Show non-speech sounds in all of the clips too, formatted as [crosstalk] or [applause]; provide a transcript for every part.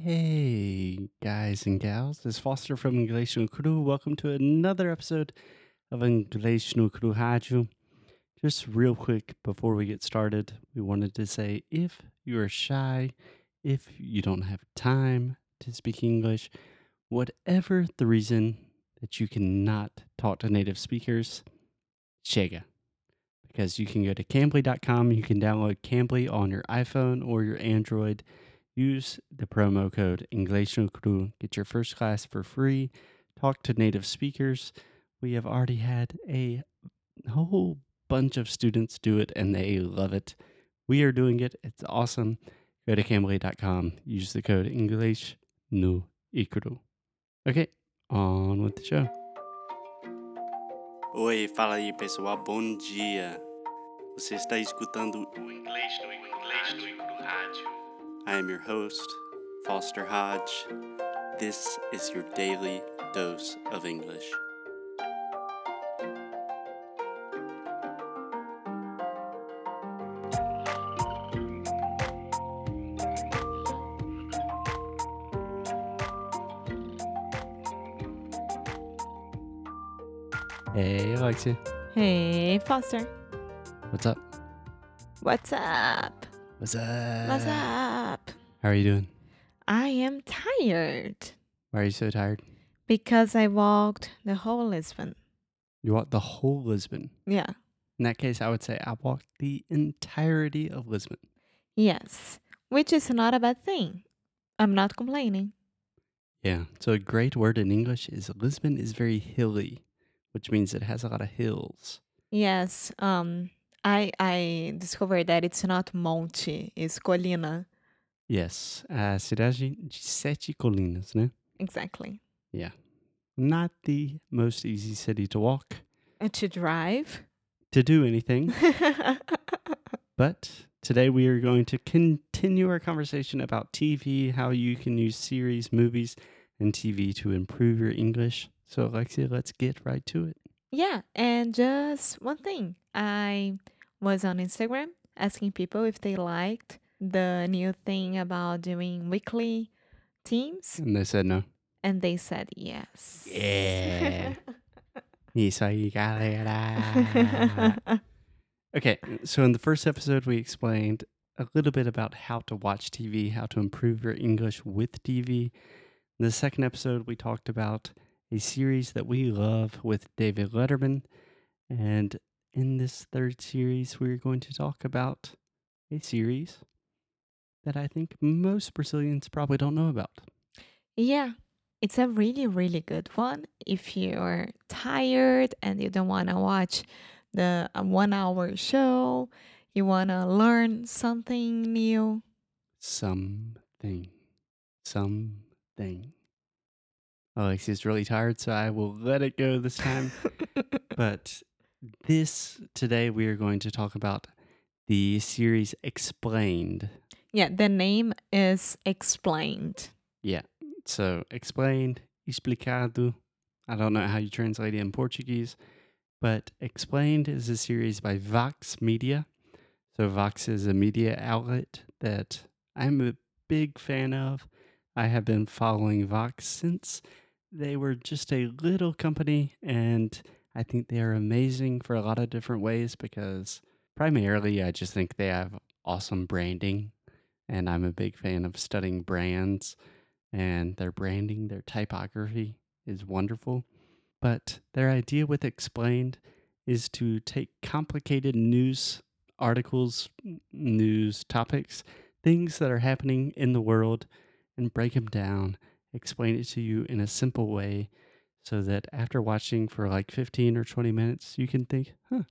Hey, guys and gals, it's Foster from no Cru. Welcome to another episode of no Cru Rádio. Just real quick before we get started, we wanted to say if you are shy, if you don't have time to speak English, whatever the reason that you cannot talk to native speakers, chega. Because you can go to cambly.com, you can download Cambly on your iPhone or your Android Use the promo code English no Cru. Get your first class for free. Talk to native speakers. We have already had a whole bunch of students do it and they love it. We are doing it. It's awesome. Go to cambly.com. Use the code English no Cru. Okay, on with the show. Oi, fala aí pessoal, bom dia. Você está escutando o Inglês no Inglês no Rádio. I am your host, Foster Hodge. This is your daily dose of English. Hey, Alexia. Hey, Foster. What's up? What's up? What's up? What's up? How are you doing? I am tired Why are you so tired? because I walked the whole Lisbon. You walked the whole Lisbon. Yeah. In that case, I would say I walked the entirety of Lisbon. Yes. Which is not a bad thing. I'm not complaining. Yeah. So a great word in English is Lisbon is very hilly, which means it has a lot of hills. Yes. Um I I discovered that it's not monte, it's colina. Yes. A cidade de sete colinas, né? Exactly. Yeah. Not the most easy city to walk, And to drive. to do anything. [laughs] But today we are going to continue our conversation about TV, how you can use series, movies, and TV to improve your English. So, Alexia, let's get right to it. Yeah, and just one thing. I was on Instagram asking people if they liked the new thing about doing weekly teams, And they said no. and they said yes. Yeah. Isso aí, galera. Okay, so in the first episode, we explained a little bit about how to watch TV, how to improve your English with TV. In the second episode, we talked about a series that we love with David Letterman. And in this third series, we're going to talk about a series that I think most Brazilians probably don't know about. yeah, it's a really, really good one. If you're tired and you don't want to watch the one hour show, you want to learn something new. Something. Something. Alexia's really tired, so I will let it go this time. [laughs] but this today we are going to talk about the series Explained. yeah, the name is explained. Yeah. So explained, explicado. I don't know how you translate it in Portuguese, but Explained is a series by Vox Media. So Vox is a media outlet that I'm a big fan of. I have been following Vox since they were just a little company, and I think they are amazing for a lot of different ways because primarily I just think they have awesome branding, and I'm a big fan of studying brands and their branding, their typography is wonderful. But their idea with Explained is to take complicated news articles, news topics, things that are happening in the world, and break them down, explain it to you in a simple way so that after watching for like 15 or 20 minutes, you can think, huh,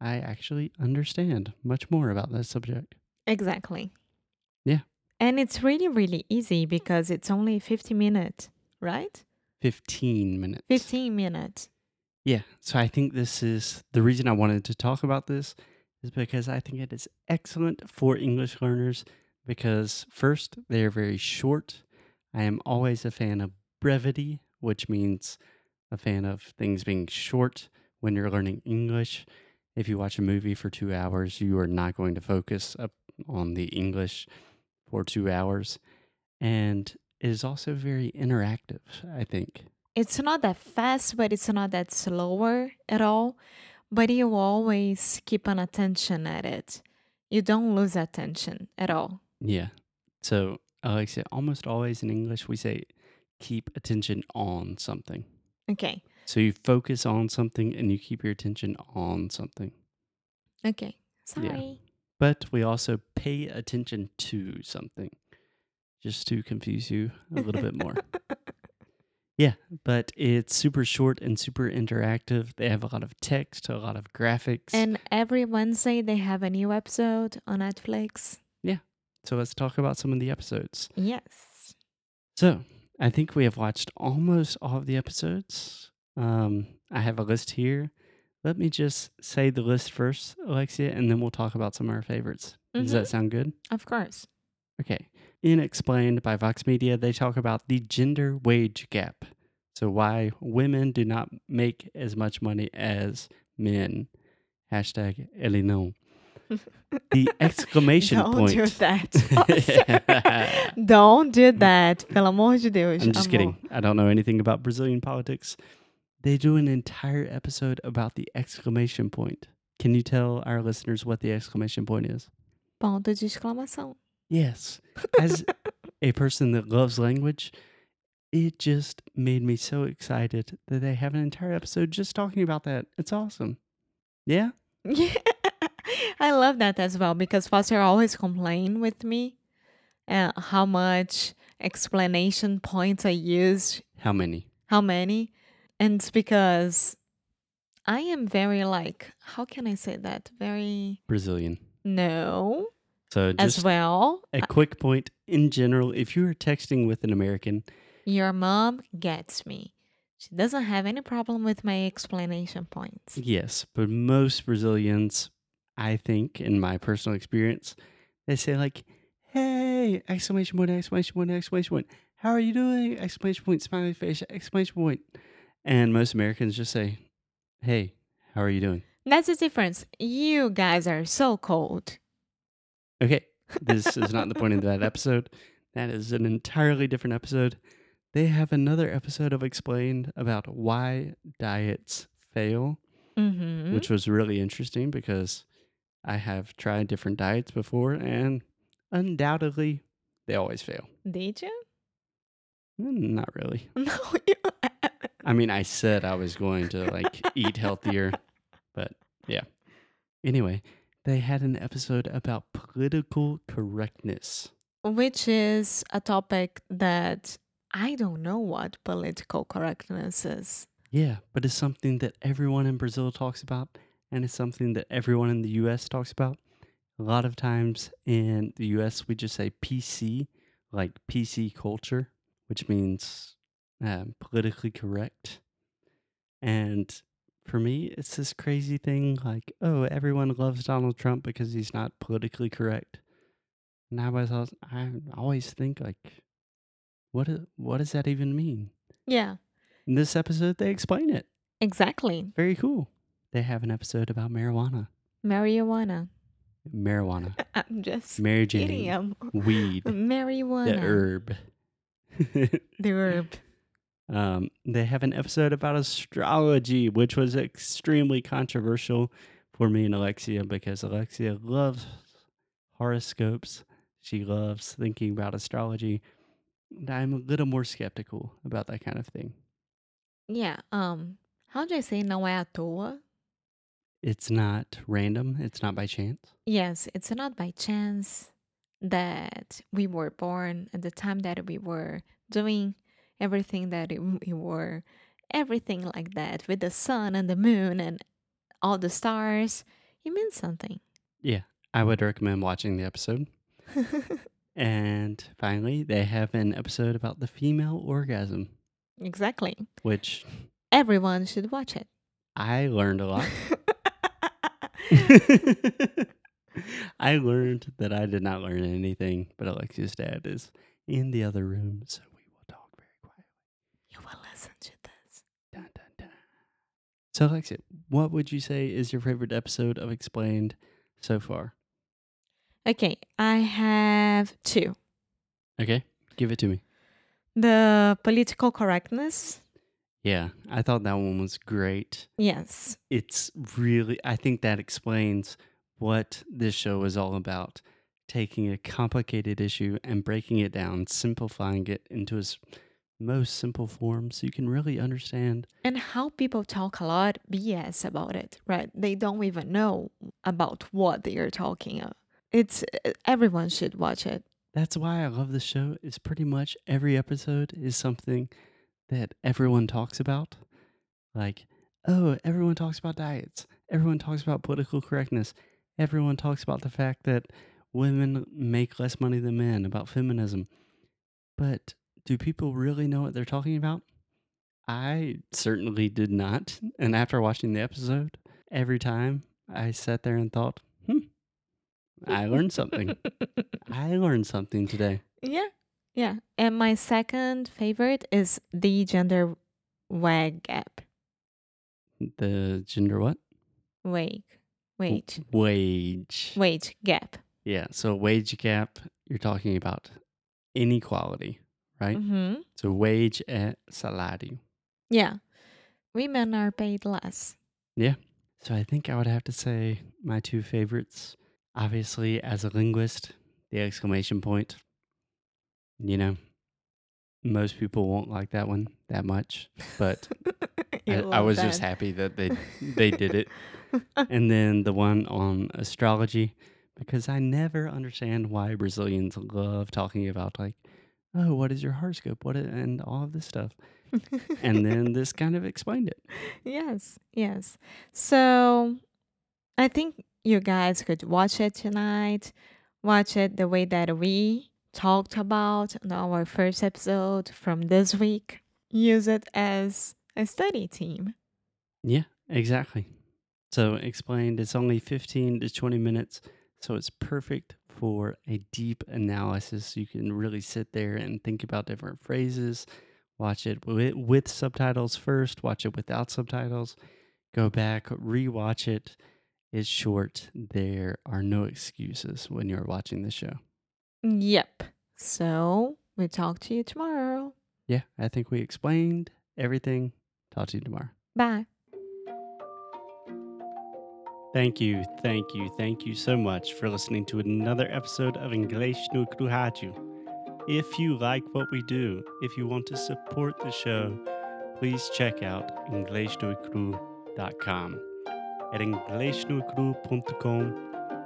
I actually understand much more about this subject. Exactly. Yeah. And it's really, really easy because it's only 50 minutes, right? 15 minutes. 15 minutes. Yeah. So I think this is the reason I wanted to talk about this is because I think it is excellent for English learners because first, they are very short. I am always a fan of brevity, which means a fan of things being short when you're learning English. If you watch a movie for two hours, you are not going to focus up on the English for two hours. And it is also very interactive, I think. It's not that fast, but it's not that slower at all. But you always keep an attention at it. You don't lose attention at all. Yeah. So, Alexia, almost always in English, we say keep attention on something. Okay. So you focus on something and you keep your attention on something. Okay. Sorry. But we also pay attention to something just to confuse you a little bit more. [laughs] Yeah, but it's super short and super interactive. They have a lot of text, a lot of graphics. And every Wednesday they have a new episode on Netflix. Yeah. So let's talk about some of the episodes. Yes. So I think we have watched almost all of the episodes. Um, I have a list here. Let me just say the list first, Alexia, and then we'll talk about some of our favorites. Does Mhm. that sound good? Of course. Okay. In Explained by Vox Media, they talk about the gender wage gap. So, why women do not make as much money as men. Hashtag EleNão. The exclamation Don't point. do that. [laughs] Oh, don't do that. Pelo amor de Deus. I'm just amor. kidding. I don't know anything about Brazilian politics. They do an entire episode about the exclamation point. Can you tell our listeners what the exclamation point is? Ponto de exclamação. Yes. As a person that loves language, it just made me so excited that they have an entire episode just talking about that. It's awesome. Yeah? [laughs] Yeah. I love that as well because Foster always complain with me uh, how much explanation points I use, How many? how many. And it's because I am very like, how can I say that? Very Brazilian. no So as well. a quick point in general, if you are texting with an American, Your mom gets me. She doesn't have any problem with my explanation points. yes, but most Brazilians, I think, in my personal experience, they say like, "Hey!" Exclamation point! Exclamation point! Exclamation point! How are you doing? Exclamation point! Smiley face! Exclamation point! And most Americans just say, "Hey, how are you doing?" That's the difference. You guys are so cold. Okay, this is not the point of that [laughs] episode. That is an entirely different episode. They have another episode of Explained about why diets fail, Mm-hmm. which was really interesting because I have tried different diets before and undoubtedly they always fail. Did you? Mm, Not really. [laughs] No, you. I mean, I said I was going to like eat healthier, [laughs] but yeah. Anyway, they had an episode about political correctness. Which is a topic that I don't know what political correctness is. Yeah, but it's something that everyone in Brazil talks about, and it's something that everyone in the US talks about. A lot of times in the US, we just say PC, like PC culture, which means um, politically correct. And for me, it's this crazy thing like, oh, everyone loves Donald Trump because he's not politically correct. And I was, I always think like, what, what does that even mean? Yeah, In this episode, they explain it. exactly. Very cool. They have an episode about marijuana. Marijuana. Marijuana. [laughs] I'm just Mary. Jane. I'm Weed. marijuana. The herb. [laughs] The herb. um, they have an episode about astrology, which was extremely controversial for me and Alexia because Alexia loves horoscopes. She loves thinking about astrology. And I'm a little more skeptical about that kind of thing. Yeah. Um. How do I say não é à toa? It's not random, it's not by chance. Yes, it's not by chance that we were born at the time that we were doing everything that we were, everything like that with the sun and the moon and all the stars. It means something. Yeah, I would recommend watching the episode. [laughs] And finally, they have an episode about the female orgasm, exactly. which Everyone should watch it. I learned a lot. [laughs] [laughs] I learned that I did not learn anything, but Alexia's dad is in the other room, so we will talk very quietly. you will listen to this. Dun, dun, dun. So, Alexia, what would you say is your favorite episode of Explained so far? Okay, I have two. Okay. Give it to me. The political correctness. Yeah, I thought that one was great. Yes. It's really, I think that explains what this show is all about. Taking a complicated issue and breaking it down, simplifying it into its most simple form so you can really understand. And how people talk a lot BS about it, right? They don't even know about what they are talking about. It's everyone should watch it. That's why I love this show. Is pretty much every episode is something that everyone talks about. Like, oh, everyone talks about diets. Everyone talks about political correctness. Everyone talks about the fact that women make less money than men, about feminism. But do people really know what they're talking about? I certainly did not. And after watching the episode, every time I sat there and thought, hmm, I learned something. [laughs] I learned something today. Yeah. Yeah. And my second favorite is the gender wage gap. The gender what? Wage. Wage. Wage. Wage gap. Yeah. So wage gap, you're talking about inequality, right? Mm-hmm. So wage e salário. Yeah. Women are paid less. Yeah. So I think I would have to say my two favorites. Obviously, as a linguist, the exclamation point. You know, most people won't like that one that much, but [laughs] I, I was just happy that they they did it. [laughs] And then the one on astrology, because I never understand why Brazilians love talking about like, oh, what is your horoscope? What and all of this stuff. And then this [laughs] kind of explained it. yes, yes. So I think you guys could watch it tonight. Watch it the way that we talked about in our first episode from this week. Use it as a study team. Yeah, exactly. So explained, it's only 15 to 20 minutes. So it's perfect for a deep analysis. You can really sit there and think about different phrases. Watch it with, with subtitles first, watch it without subtitles. Go back, rewatch it. It's short. There are no excuses when you're watching the show. Yep. So we talk to you tomorrow. Yeah, I think we explained everything. Talk to you tomorrow. Bye. Thank you, thank you, thank you so much for listening to another episode of English no Cru Rádio. If you like what we do, if you want to support the show, please check out EnglishNoCru.com. At EnglishNoCru.com,